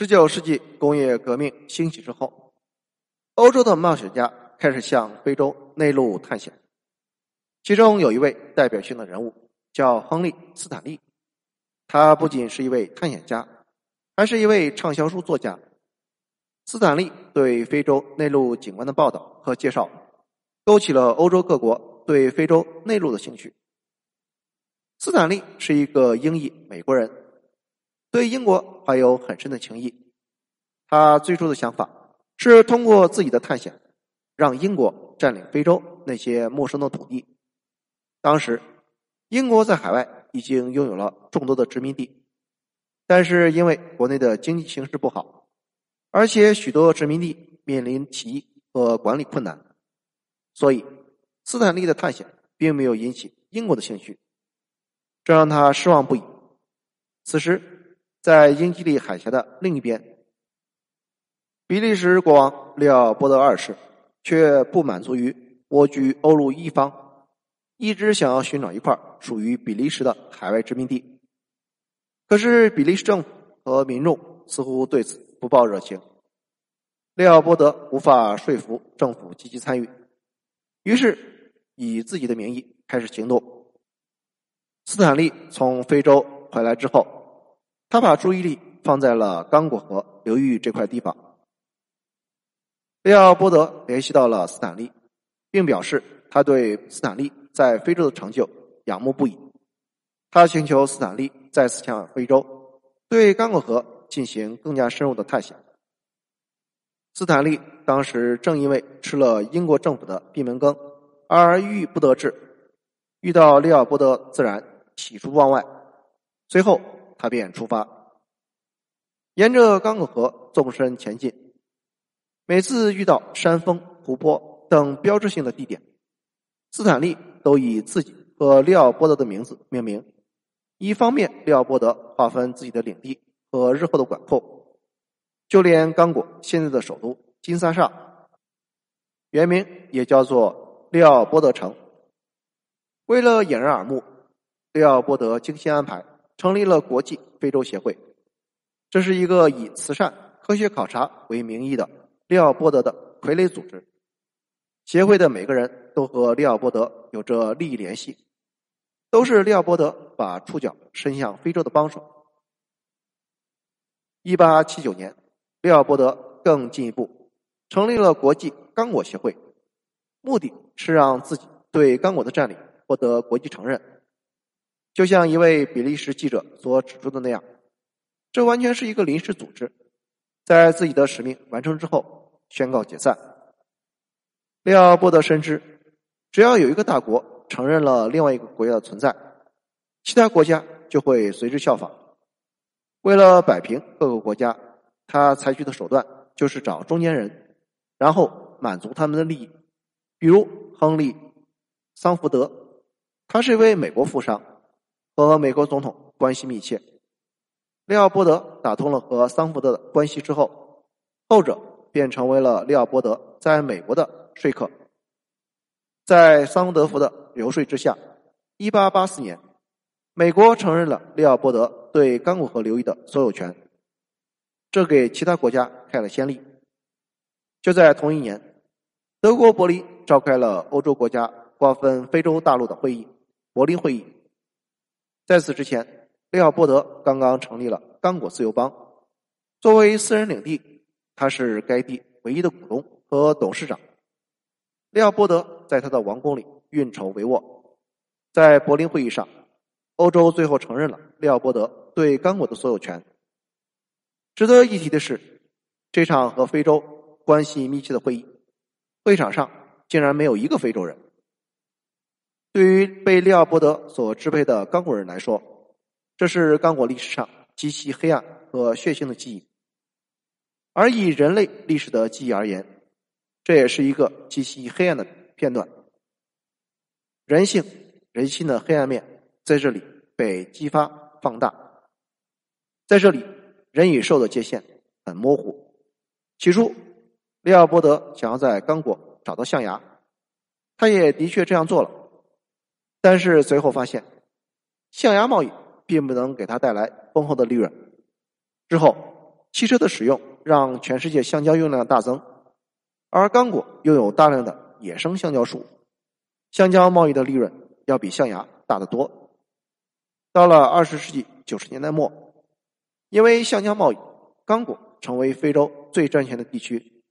十九世纪工业革命兴起之后，欧洲的冒险家开始向非洲内陆探险。其中有一位代表性的人物叫亨利·斯坦利，他不仅是一位探险家，还是一位畅销书作家。斯坦利对非洲内陆景观的报道和介绍，勾起了欧洲各国对非洲内陆的兴趣。斯坦利是一个英裔美国人。对英国怀有很深的情谊，他最初的想法是通过自己的探险，让英国占领非洲那些陌生的土地。当时，英国在海外已经拥有了众多的殖民地，但是因为国内的经济形势不好，而且许多殖民地面临起义和管理困难，所以斯坦利的探险并没有引起英国的兴趣，这让他失望不已。此时。在英吉利海峡的另一边，比利时国王利奥波德二世却不满足于蜗居欧陆一方，一直想要寻找一块属于比利时的海外殖民地。可是比利时政府和民众似乎对此不抱热情，利奥波德无法说服政府积极参与，于是以自己的名义开始行动。斯坦利从非洲回来之后。他把注意力放在了刚果河流域这块地方。利奥波德联系到了斯坦利，并表示他对斯坦利在非洲的成就仰慕不已。他请求斯坦利再次前往非洲，对刚果河进行更加深入的探险。斯坦利当时正因为吃了英国政府的闭门羹而郁郁不得志，遇到利奥波德自然喜出望外。随后。他便出发，沿着刚果河纵身前进。每次遇到山峰、湖泊等标志性的地点，斯坦利都以自己和利奥波德的名字命名，一方面利奥波德划分自己的领地和日后的管控。就连刚果现在的首都金沙萨，原名也叫做利奥波德城。为了掩人耳目，利奥波德精心安排。成立了国际非洲协会，这是一个以慈善、科学考察为名义的利奥波德的傀儡组织。协会的每个人都和利奥波德有着利益联系，都是利奥波德把触角伸向非洲的帮手。一八七九年，利奥波德更进一步成立了国际刚果协会，目的是让自己对刚果的占领获得国际承认。就像一位比利时记者所指出的那样，这完全是一个临时组织，在自己的使命完成之后宣告解散。利奥波德深知，只要有一个大国承认了另外一个国家的存在，其他国家就会随之效仿。为了摆平各个国家，他采取的手段就是找中间人，然后满足他们的利益。比如亨利·桑福德，他是一位美国富商。和美国总统关系密切，利奥波德打通了和桑福德的关系之后，后者便成为了利奥波德在美国的说客。在桑德福的游说之下，一八八四年，美国承认了利奥波德对刚果河流域的所有权，这给其他国家开了先例。就在同一年，德国柏林召开了欧洲国家瓜分非洲大陆的会议——柏林会议。在此之前，利奥波德刚刚成立了刚果自由邦，作为私人领地，他是该地唯一的股东和董事长。利奥波德在他的王宫里运筹帷幄，在柏林会议上，欧洲最后承认了利奥波德对刚果的所有权。值得一提的是，这场和非洲关系密切的会议，会场上竟然没有一个非洲人。对于被利奥波德所支配的刚果人来说，这是刚果历史上极其黑暗和血腥的记忆；而以人类历史的记忆而言，这也是一个极其黑暗的片段。人性、人心的黑暗面在这里被激发放大。在这里，人与兽的界限很模糊。起初，利奥波德想要在刚果找到象牙，他也的确这样做了。但是随后发现，象牙贸易并不能给他带来丰厚的利润。之后，汽车的使用让全世界橡胶用量大增，而刚果拥有大量的野生橡胶树，橡胶贸易的利润要比象牙大得多。到了二十世纪九十年代末，因为橡胶贸易，刚果成为非洲最赚钱的地区。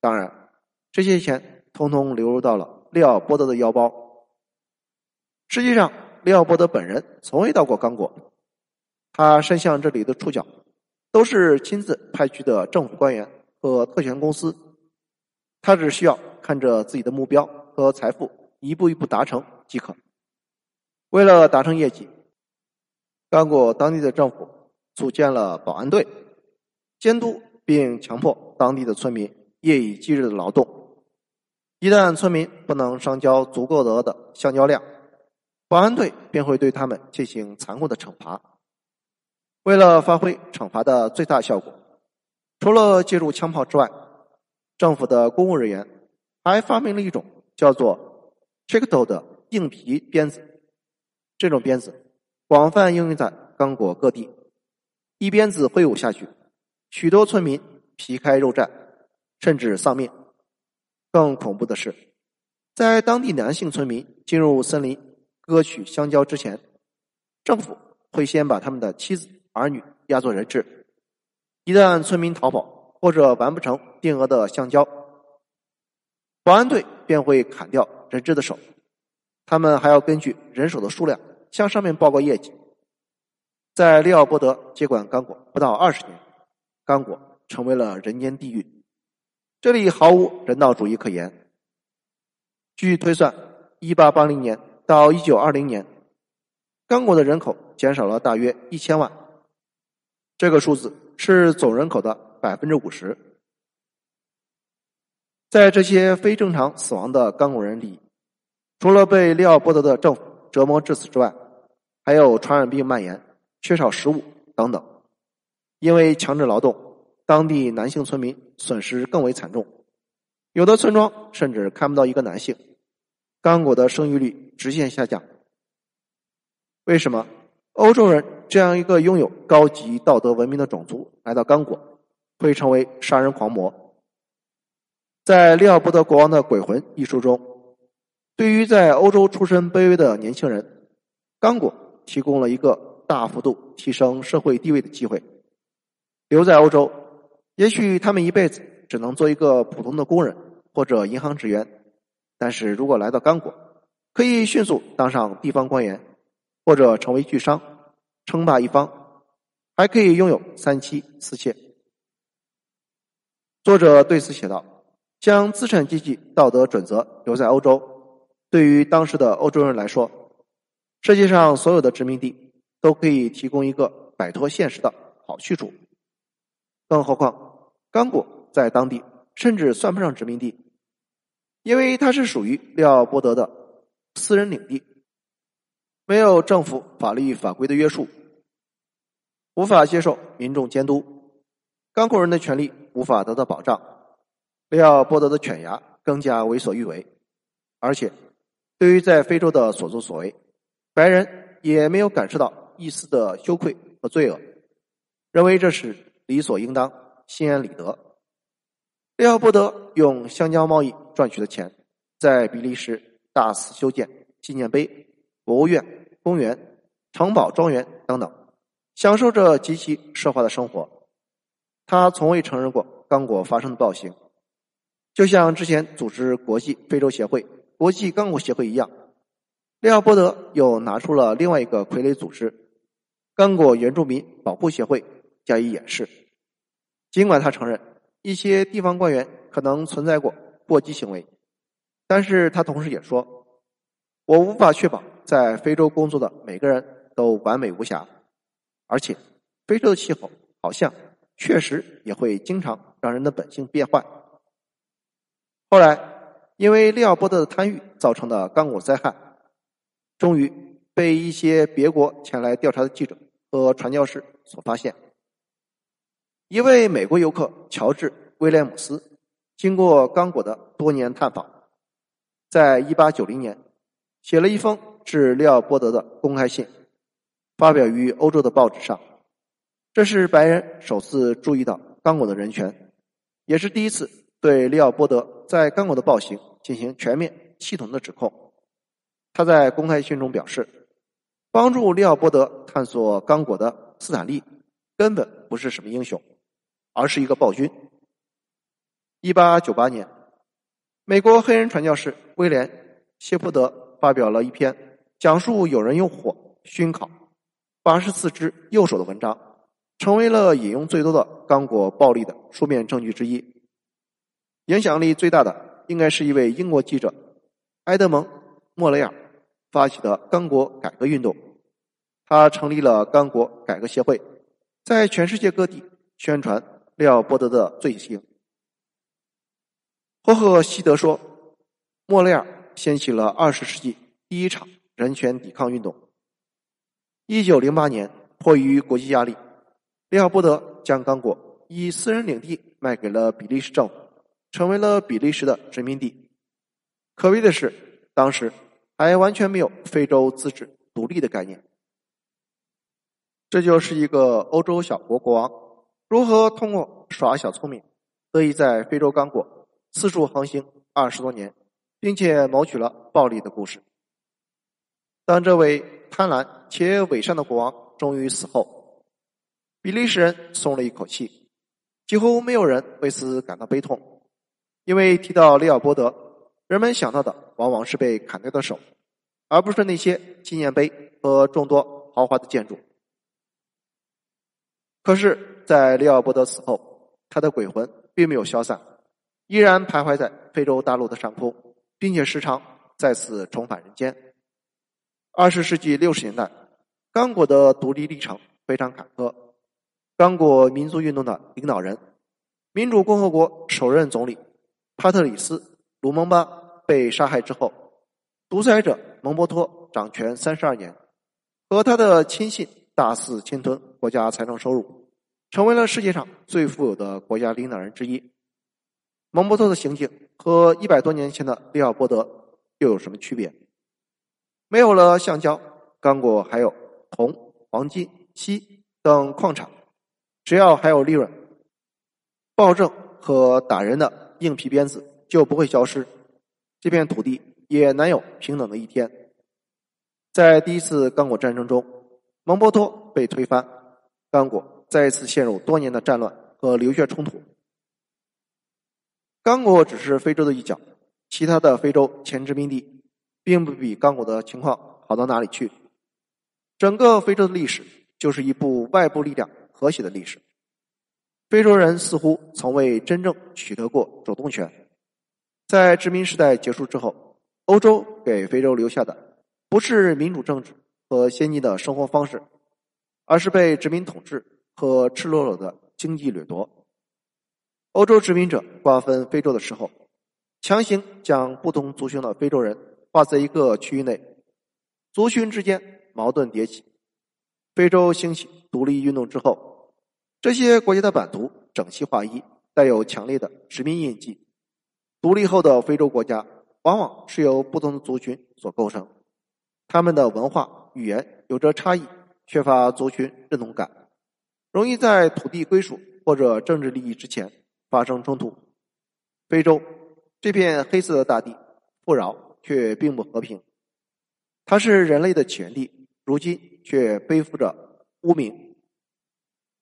当然，这些钱通通流入到了利奥波德的腰包。实际上，利奥波德本人从未到过刚果，他伸向这里的触角。都是亲自派去的政府官员和特权公司，他只需要看着自己的目标和财富一步一步达成即可。为了达成业绩，刚果当地的政府组建了保安队，监督并强迫当地的村民夜以继日的劳动。一旦村民不能上交足够多的橡胶量，保安队便会对他们进行残酷的惩罚。为了发挥惩罚的最大效果，除了借助枪炮之外，政府的公务人员还发明了一种叫做 “chicto” 的硬皮鞭子。这种鞭子广泛应用在刚果各地。一鞭子挥舞下去，许多村民皮开肉绽，甚至丧命。更恐怖的是，在当地男性村民进入森林割取香蕉之前，政府会先把他们的妻子。儿女压做人质，一旦村民逃跑或者完不成定额的香蕉，保安队便会砍掉人质的手。他们还要根据人手的数量向上面报告业绩。在利奥波德接管刚果不到二十年，刚果成为了人间地狱，这里毫无人道主义可言。据推算，一八八零年到一九二零年，刚果的人口减少了大约一千万。这个数字是总人口的百分之五十。在这些非正常死亡的刚果人里，除了被利奥波德的政府折磨致死之外，还有传染病蔓延、缺少食物等等。因为强制劳动，当地男性村民损失更为惨重，有的村庄甚至看不到一个男性。刚果的生育率直线下降。为什么？欧洲人这样一个拥有高级道德文明的种族来到刚果，会成为杀人狂魔。在利奥波德国王的鬼魂一书中，对于在欧洲出身卑微的年轻人，刚果提供了一个大幅度提升社会地位的机会。留在欧洲，也许他们一辈子只能做一个普通的工人或者银行职员；但是如果来到刚果，可以迅速当上地方官员。或者成为巨商，称霸一方，还可以拥有三妻四妾。作者对此写道：“将资产阶级道德准则留在欧洲，对于当时的欧洲人来说，世界上所有的殖民地都可以提供一个摆脱现实的好去处。更何况，刚果在当地甚至算不上殖民地，因为它是属于利奥波德的私人领地。”没有政府法律法规的约束，无法接受民众监督，刚果人的权利无法得到保障，利奥波德的犬牙更加为所欲为，而且对于在非洲的所作所为，白人也没有感受到一丝的羞愧和罪恶，认为这是理所应当、心安理得。利奥波德用香蕉贸易赚取的钱，在比利时大肆修建纪念碑、博物院。公园、城堡、庄园等等，享受着极其奢华的生活。他从未承认过刚果发生的暴行，就像之前组织国际非洲协会、国际刚果协会一样。利奥波德又拿出了另外一个傀儡组织——刚果原住民保护协会加以掩饰。尽管他承认一些地方官员可能存在过过激行为，但是他同时也说：“我无法确保。”在非洲工作的每个人都完美无瑕，而且非洲的气候好像确实也会经常让人的本性变坏。后来，因为利奥波德的贪欲造成的刚果灾害，终于被一些别国前来调查的记者和传教士所发现。一位美国游客乔治·威廉姆斯经过刚果的多年探访，在一八九零年写了一封。致利奥波德的公开信，发表于欧洲的报纸上。这是白人首次注意到刚果的人权，也是第一次对利奥波德在刚果的暴行进行全面、系统的指控。他在公开信中表示，帮助利奥波德探索刚果的斯坦利根本不是什么英雄，而是一个暴君。一八九八年，美国黑人传教士威廉·谢泼德发表了一篇讲述有人用火熏烤八十四只右手的文章。成为了引用最多的刚果暴力的书面证据之一。影响力最大的应该是一位英国记者埃德蒙·莫雷尔发起的刚果改革运动。他成立了刚果改革协会，在全世界各地宣传利奥波德的罪行。霍赫希德说，莫雷尔掀起了二十世纪第一场人权抵抗运动。一九零八年，迫于国际压力。利奥波德将刚果以私人领地卖给了比利时政府，成为了比利时的殖民地。可悲的是，当时还完全没有非洲自治独立的概念。这就是一个欧洲小国国王如何通过耍小聪明，得以在非洲刚果四处横行二十多年，并且谋取了暴利的故事。当这位贪婪且伪善的国王终于死后。比利时人松了一口气，几乎没有人为此感到悲痛，因为提到利奥波德，人们想到的往往是被砍掉的手，而不是那些纪念碑和众多豪华的建筑。可是，在利奥波德死后，他的鬼魂并没有消散，依然徘徊在非洲大陆的上空，并且时常再次重返人间。二十世纪六十年代，刚果的独立历程非常坎坷。刚果民族运动的领导人、民主共和国首任总理帕特里斯·卢蒙巴被杀害之后，独裁者蒙波托掌权三十二年，和他的亲信大肆侵吞国家财政收入，成为了世界上最富有的国家领导人之一。蒙博托的行径和一百多年前的利奥波德又有什么区别？没有了橡胶，刚果还有铜、黄金、锡等矿产。只要还有利润，暴政和打人的硬皮鞭子就不会消失，这片土地也难有平等的一天。在第一次刚果战争中，蒙博托被推翻，刚果再一次陷入多年的战乱和流血冲突。刚果只是非洲的一角，其他的非洲前殖民地并不比刚果的情况好到哪里去。整个非洲的历史就是一部外部力量。和谐的历史，非洲人似乎从未真正取得过主动权。在殖民时代结束之后，欧洲给非洲留下的不是民主政治和先进的生活方式，而是被殖民统治和赤裸裸的经济掠夺。欧洲殖民者瓜分非洲的时候，强行将不同族群的非洲人划在一个区域内，族群之间矛盾迭起。非洲兴起独立运动之后，这些国家的版图整齐划一，带有强烈的殖民印记。独立后的非洲国家往往是由不同的族群所构成，他们的文化、语言有着差异，缺乏族群认同感，容易在土地归属或者政治利益之前发生冲突。非洲这片黑色的大地富饶却并不和平，它是人类的起源地。如今却背负着污名，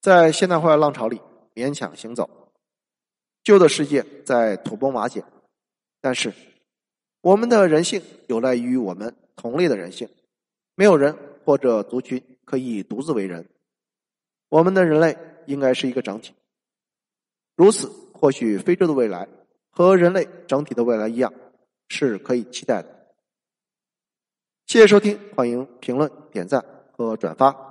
在现代化浪潮里勉强行走，旧的世界在土崩瓦解。但是，我们的人性有赖于我们同类的人性，没有人或者族群可以独自为人。我们的人类应该是一个整体。如此，或许非洲的未来和人类整体的未来一样，是可以期待的。谢谢收听，欢迎评论、点赞和转发。